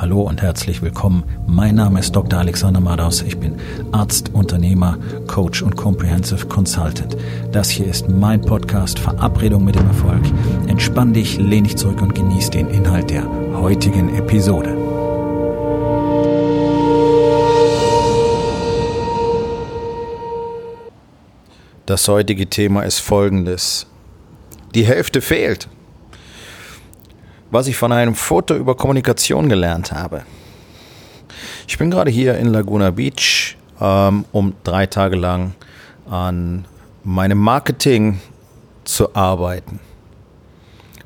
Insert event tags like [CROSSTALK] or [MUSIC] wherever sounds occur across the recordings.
Hallo und herzlich willkommen. Mein Name ist Dr. Alexander Madaus. Ich bin Arzt, Unternehmer, Coach und Comprehensive Consultant. Das hier ist mein Podcast Verabredung mit dem Erfolg. Entspann dich, lehn dich zurück und genieß den Inhalt der heutigen Episode. Das heutige Thema ist folgendes. Die Hälfte fehlt was ich von einem Foto über Kommunikation gelernt habe. Ich bin gerade hier in Laguna Beach, ähm, um drei Tage lang an meinem Marketing zu arbeiten.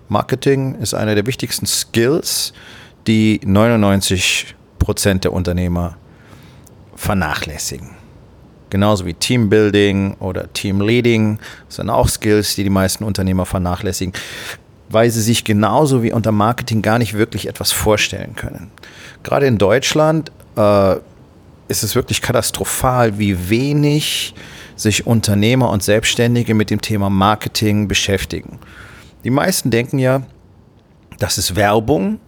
Marketing ist einer der wichtigsten Skills, die 99 Prozent der Unternehmer vernachlässigen. Genauso wie Teambuilding oder Teamleading sind auch Skills, die die meisten Unternehmer vernachlässigen weil sie sich genauso wie unter Marketing gar nicht wirklich etwas vorstellen können. Gerade in Deutschland äh, ist es wirklich katastrophal, wie wenig sich Unternehmer und Selbstständige mit dem Thema Marketing beschäftigen. Die meisten denken ja, das ist Werbung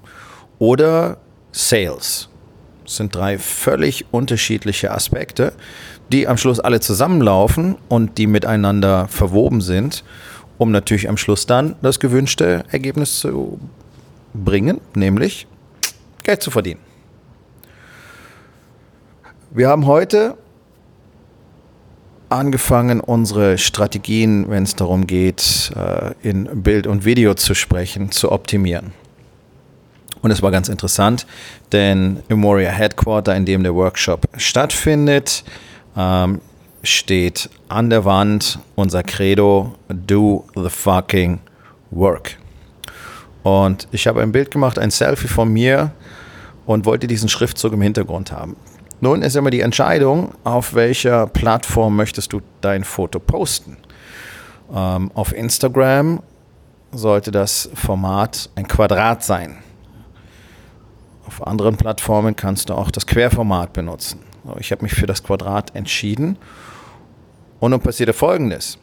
oder Sales. Das sind drei völlig unterschiedliche Aspekte, die am Schluss alle zusammenlaufen und die miteinander verwoben sind um natürlich am Schluss dann das gewünschte Ergebnis zu bringen, nämlich Geld zu verdienen. Wir haben heute angefangen, unsere Strategien, wenn es darum geht, äh, in Bild und Video zu sprechen, zu optimieren. Und es war ganz interessant, denn im Warrior Headquarter, in dem der Workshop stattfindet, ähm, steht an der Wand unser Credo, do the fucking work. Und ich habe ein Bild gemacht, ein Selfie von mir und wollte diesen Schriftzug im Hintergrund haben. Nun ist immer die Entscheidung, auf welcher Plattform möchtest du dein Foto posten. Ähm, auf Instagram sollte das Format ein Quadrat sein. Auf anderen Plattformen kannst du auch das Querformat benutzen. Ich habe mich für das Quadrat entschieden und nun passierte Folgendes.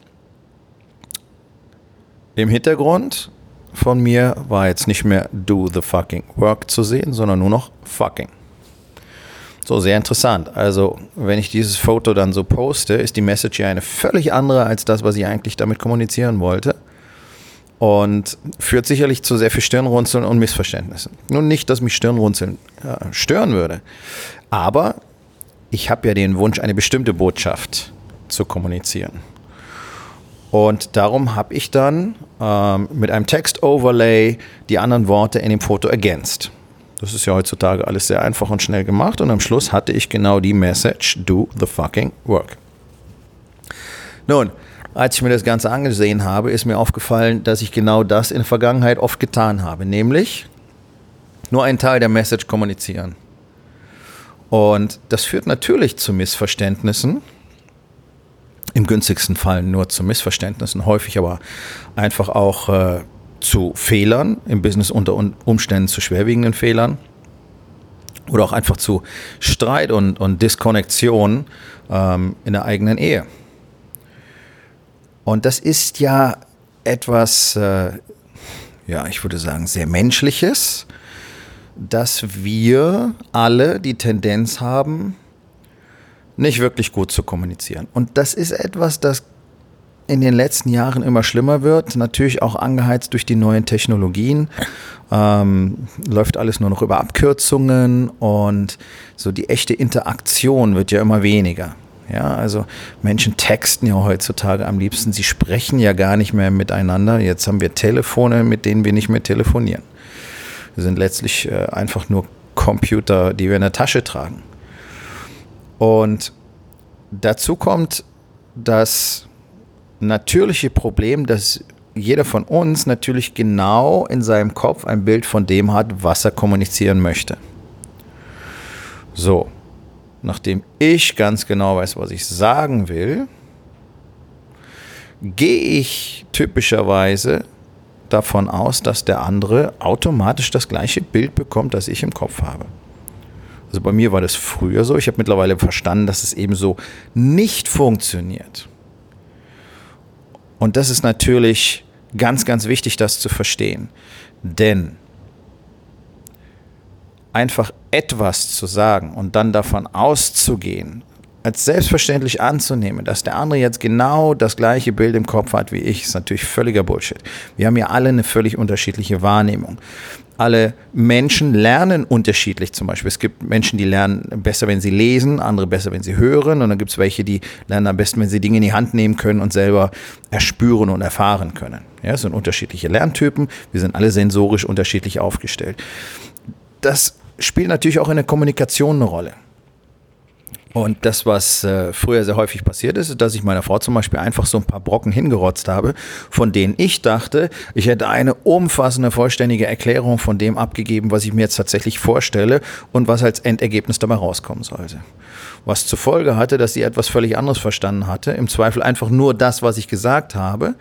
Im Hintergrund von mir war jetzt nicht mehr do the fucking work zu sehen, sondern nur noch fucking. So, sehr interessant. Also, wenn ich dieses Foto dann so poste, ist die Message ja eine völlig andere als das, was ich eigentlich damit kommunizieren wollte. Und führt sicherlich zu sehr viel Stirnrunzeln und Missverständnissen. Nun nicht, dass mich Stirnrunzeln äh, stören würde, aber ich habe ja den Wunsch, eine bestimmte Botschaft zu kommunizieren. Und darum habe ich dann ähm, mit einem Text-Overlay die anderen Worte in dem Foto ergänzt. Das ist ja heutzutage alles sehr einfach und schnell gemacht. Und am Schluss hatte ich genau die Message, do the fucking work. Nun, als ich mir das Ganze angesehen habe, ist mir aufgefallen, dass ich genau das in der Vergangenheit oft getan habe. Nämlich nur einen Teil der Message kommunizieren. Und das führt natürlich zu Missverständnissen im günstigsten Fall nur zu Missverständnissen, häufig aber einfach auch äh, zu Fehlern im Business unter Umständen zu schwerwiegenden Fehlern oder auch einfach zu Streit und, und Diskonnektion ähm, in der eigenen Ehe. Und das ist ja etwas, äh, ja, ich würde sagen, sehr menschliches, dass wir alle die Tendenz haben, nicht wirklich gut zu kommunizieren. Und das ist etwas, das in den letzten Jahren immer schlimmer wird, natürlich auch angeheizt durch die neuen Technologien. [LAUGHS] Ähm, läuft alles nur noch über Abkürzungen und so die echte Interaktion wird ja immer weniger. Ja, also Menschen texten ja heutzutage am liebsten, sie sprechen ja gar nicht mehr miteinander. Jetzt haben wir Telefone, mit denen wir nicht mehr telefonieren. Wir sind letztlich äh, einfach nur Computer, die wir in der Tasche tragen. Und dazu kommt das natürliche Problem, dass jeder von uns natürlich genau in seinem Kopf ein Bild von dem hat, was er kommunizieren möchte. So, nachdem ich ganz genau weiß, was ich sagen will, gehe ich typischerweise davon aus, dass der andere automatisch das gleiche Bild bekommt, das ich im Kopf habe. Also bei mir war das früher so. Ich habe mittlerweile verstanden, dass es eben so nicht funktioniert. Und das ist natürlich ganz, ganz wichtig, das zu verstehen. Denn einfach etwas zu sagen und dann davon auszugehen, als selbstverständlich anzunehmen, dass der andere jetzt genau das gleiche Bild im Kopf hat wie ich, ist natürlich völliger Bullshit. Wir haben ja alle eine völlig unterschiedliche Wahrnehmung. Alle Menschen lernen unterschiedlich zum Beispiel. Es gibt Menschen, die lernen besser, wenn sie lesen, andere besser, wenn sie hören. Und dann gibt es welche, die lernen am besten, wenn sie Dinge in die Hand nehmen können und selber erspüren und erfahren können. Ja, es sind unterschiedliche Lerntypen. Wir sind alle sensorisch unterschiedlich aufgestellt. Das spielt natürlich auch in der Kommunikation eine Rolle. Und das, was äh, früher sehr häufig passiert ist, ist, dass ich meiner Frau zum Beispiel einfach so ein paar Brocken hingerotzt habe, von denen ich dachte, ich hätte eine umfassende, vollständige Erklärung von dem abgegeben, was ich mir jetzt tatsächlich vorstelle und was als Endergebnis dabei rauskommen sollte. Was zur Folge hatte, dass sie etwas völlig anderes verstanden hatte, im Zweifel einfach nur das, was ich gesagt habe.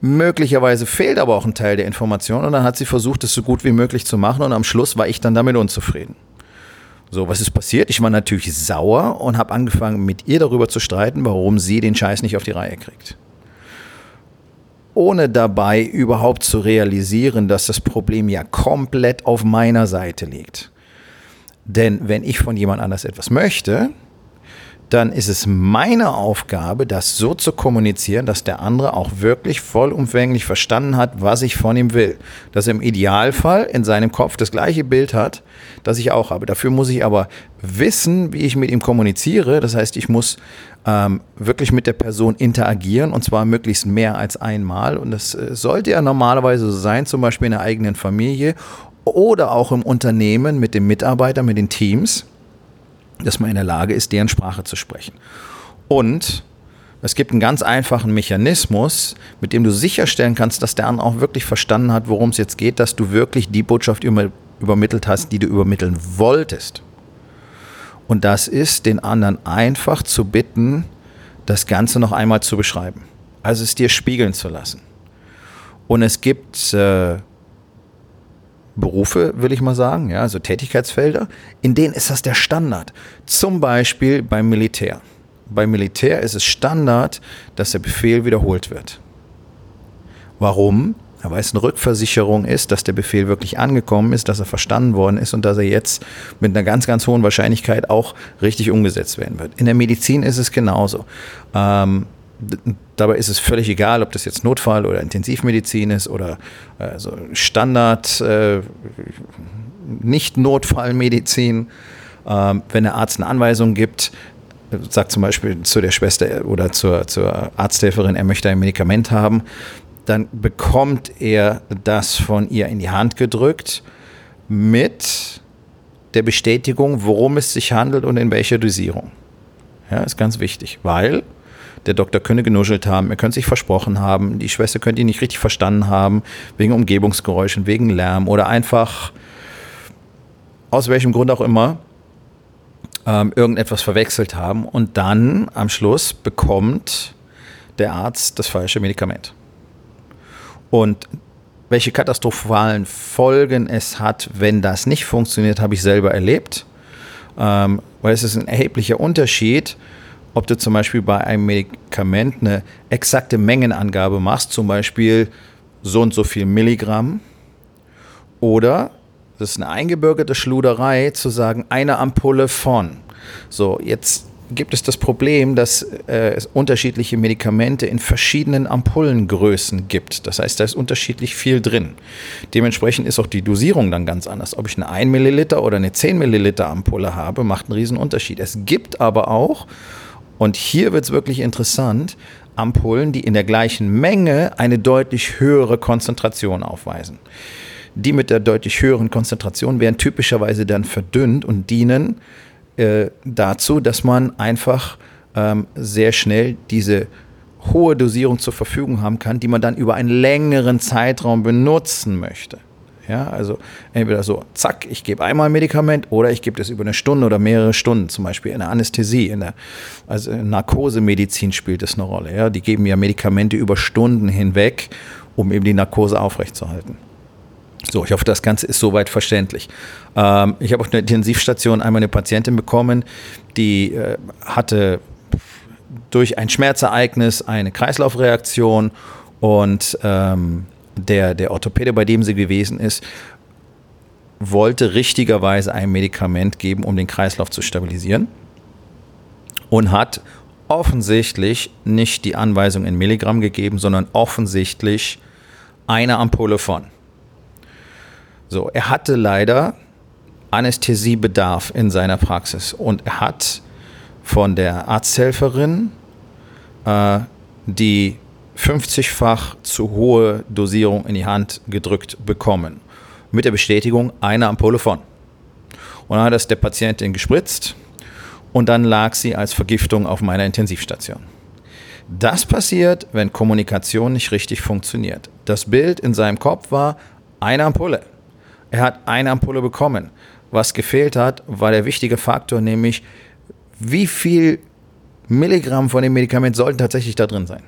Möglicherweise fehlt aber auch ein Teil der Information und dann hat sie versucht, es so gut wie möglich zu machen und am Schluss war ich dann damit unzufrieden. So, was ist passiert? Ich war natürlich sauer und habe angefangen, mit ihr darüber zu streiten, warum sie den Scheiß nicht auf die Reihe kriegt. Ohne dabei überhaupt zu realisieren, dass das Problem ja komplett auf meiner Seite liegt. Denn wenn ich von jemand anders etwas möchte, dann ist es meine Aufgabe, das so zu kommunizieren, dass der andere auch wirklich vollumfänglich verstanden hat, was ich von ihm will. Dass er im Idealfall in seinem Kopf das gleiche Bild hat, das ich auch habe. Dafür muss ich aber wissen, wie ich mit ihm kommuniziere. Das heißt, ich muss ähm, wirklich mit der Person interagieren und zwar möglichst mehr als einmal. Und das äh, sollte ja normalerweise so sein, zum Beispiel in der eigenen Familie oder auch im Unternehmen mit den Mitarbeitern, mit den Teams dass man in der Lage ist, deren Sprache zu sprechen. Und es gibt einen ganz einfachen Mechanismus, mit dem du sicherstellen kannst, dass der andere auch wirklich verstanden hat, worum es jetzt geht, dass du wirklich die Botschaft über, übermittelt hast, die du übermitteln wolltest. Und das ist, den anderen einfach zu bitten, das Ganze noch einmal zu beschreiben. Also es dir spiegeln zu lassen. Und es gibt äh, Berufe, will ich mal sagen, ja, also Tätigkeitsfelder, in denen ist das der Standard. Zum Beispiel beim Militär. Beim Militär ist es Standard, dass der Befehl wiederholt wird. Warum? weil es eine Rückversicherung ist, dass der Befehl wirklich angekommen ist, dass er verstanden worden ist und dass er jetzt mit einer ganz, ganz hohen Wahrscheinlichkeit auch richtig umgesetzt werden wird. In der Medizin ist es genauso. Ähm, Dabei ist es völlig egal, ob das jetzt Notfall oder Intensivmedizin ist oder also Standard, äh, nicht Notfallmedizin. Ähm, wenn der Arzt eine Anweisung gibt, sagt zum Beispiel zu der Schwester oder zur, zur Arzthelferin, er möchte ein Medikament haben, dann bekommt er das von ihr in die Hand gedrückt mit der Bestätigung, worum es sich handelt und in welcher Dosierung. Ja, ist ganz wichtig, weil der Doktor könne genuschelt haben, er könnte sich versprochen haben, die Schwester könnte ihn nicht richtig verstanden haben, wegen Umgebungsgeräuschen, wegen Lärm oder einfach aus welchem Grund auch immer ähm, irgendetwas verwechselt haben und dann am Schluss bekommt der Arzt das falsche Medikament. Und welche katastrophalen Folgen es hat, wenn das nicht funktioniert, habe ich selber erlebt. Ähm, weil es ist ein erheblicher Unterschied, ob du zum Beispiel bei einem Medikament eine exakte Mengenangabe machst, zum Beispiel so und so viel Milligramm, oder das ist eine eingebürgerte Schluderei zu sagen, eine Ampulle von. So, jetzt gibt es das Problem, dass äh, es unterschiedliche Medikamente in verschiedenen Ampullengrößen gibt. Das heißt, da ist unterschiedlich viel drin. Dementsprechend ist auch die Dosierung dann ganz anders. Ob ich eine 1 Milliliter oder eine 10 Milliliter Ampulle habe, macht einen riesen Unterschied. Es gibt aber auch und hier wird es wirklich interessant, Ampullen, die in der gleichen Menge eine deutlich höhere Konzentration aufweisen. Die mit der deutlich höheren Konzentration werden typischerweise dann verdünnt und dienen äh, dazu, dass man einfach ähm, sehr schnell diese hohe Dosierung zur Verfügung haben kann, die man dann über einen längeren Zeitraum benutzen möchte. Ja, also entweder so, zack, ich gebe einmal ein Medikament oder ich gebe das über eine Stunde oder mehrere Stunden, zum Beispiel in der Anästhesie, in der also in Narkosemedizin spielt das eine Rolle. Ja, die geben ja Medikamente über Stunden hinweg, um eben die Narkose aufrechtzuerhalten. So, ich hoffe, das Ganze ist soweit verständlich. Ähm, ich habe auf der Intensivstation einmal eine Patientin bekommen, die äh, hatte durch ein Schmerzereignis eine Kreislaufreaktion und ähm, der, der Orthopäde, bei dem sie gewesen ist, wollte richtigerweise ein Medikament geben, um den Kreislauf zu stabilisieren und hat offensichtlich nicht die Anweisung in Milligramm gegeben, sondern offensichtlich eine Ampulle von. So, er hatte leider Anästhesiebedarf in seiner Praxis und er hat von der Arzthelferin äh, die 50-fach zu hohe Dosierung in die Hand gedrückt bekommen. Mit der Bestätigung eine Ampulle von. Und dann hat das der Patientin gespritzt und dann lag sie als Vergiftung auf meiner Intensivstation. Das passiert, wenn Kommunikation nicht richtig funktioniert. Das Bild in seinem Kopf war eine Ampulle. Er hat eine Ampulle bekommen. Was gefehlt hat, war der wichtige Faktor, nämlich wie viel Milligramm von dem Medikament sollten tatsächlich da drin sein.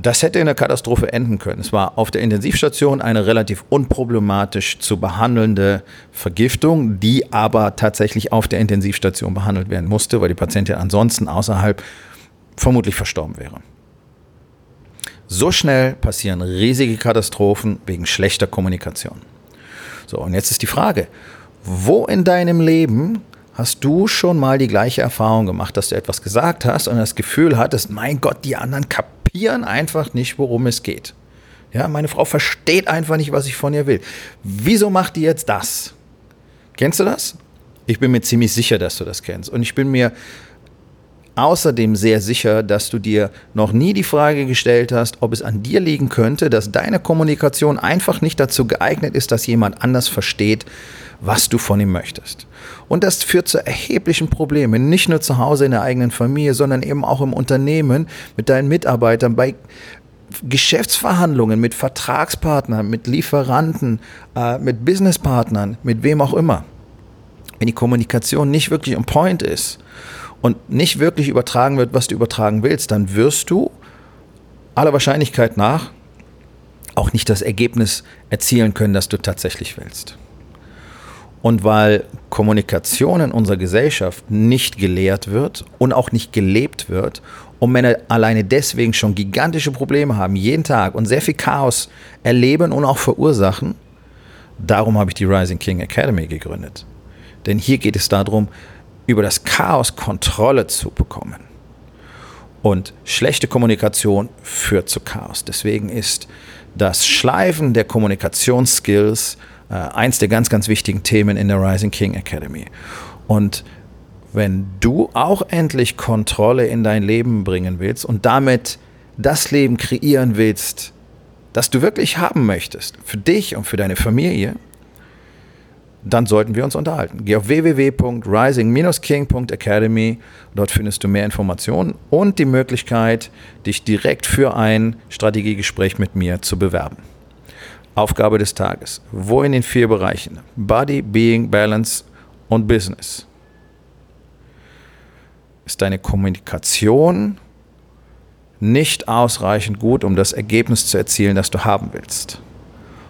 Das hätte in der Katastrophe enden können. Es war auf der Intensivstation eine relativ unproblematisch zu behandelnde Vergiftung, die aber tatsächlich auf der Intensivstation behandelt werden musste, weil die Patientin ansonsten außerhalb vermutlich verstorben wäre. So schnell passieren riesige Katastrophen wegen schlechter Kommunikation. So, und jetzt ist die Frage, wo in deinem Leben hast du schon mal die gleiche Erfahrung gemacht, dass du etwas gesagt hast und das Gefühl hattest, mein Gott, die anderen kapieren kapieren einfach nicht, worum es geht. Ja, meine Frau versteht einfach nicht, was ich von ihr will. Wieso macht die jetzt das? Kennst du das? Ich bin mir ziemlich sicher, dass du das kennst. Und ich bin mir außerdem sehr sicher, dass du dir noch nie die Frage gestellt hast, ob es an dir liegen könnte, dass deine Kommunikation einfach nicht dazu geeignet ist, dass jemand anders versteht, was du von ihm möchtest. Und das führt zu erheblichen Problemen, nicht nur zu Hause in der eigenen Familie, sondern eben auch im Unternehmen mit deinen Mitarbeitern, bei Geschäftsverhandlungen mit Vertragspartnern, mit Lieferanten, äh, mit Businesspartnern, mit wem auch immer. Wenn die Kommunikation nicht wirklich on point ist und nicht wirklich übertragen wird, was du übertragen willst, dann wirst du aller Wahrscheinlichkeit nach auch nicht das Ergebnis erzielen können, das du tatsächlich willst. Und weil Kommunikation in unserer Gesellschaft nicht gelehrt wird und auch nicht gelebt wird und Männer alleine deswegen schon gigantische Probleme haben, jeden Tag und sehr viel Chaos erleben und auch verursachen, darum habe ich die Rising King Academy gegründet. Denn hier geht es darum, über das Chaos Kontrolle zu bekommen. Und schlechte Kommunikation führt zu Chaos. Deswegen ist das Schleifen der Kommunikationsskills äh, eins der ganz, ganz wichtigen Themen in der Rising King Academy. Und wenn du auch endlich Kontrolle in dein Leben bringen willst und damit das Leben kreieren willst, das du wirklich haben möchtest, für dich und für deine Familie, dann sollten wir uns unterhalten. Geh auf www.rising-king.academy. Dort findest du mehr Informationen und die Möglichkeit, dich direkt für ein Strategiegespräch mit mir zu bewerben. Aufgabe des Tages. Wo in den vier Bereichen? Body, Being, Balance und Business. Ist deine Kommunikation nicht ausreichend gut, um das Ergebnis zu erzielen, das du haben willst?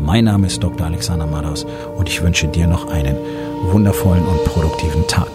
Mein Name ist Dr. Alexander Madaus und ich wünsche dir noch einen wundervollen und produktiven Tag.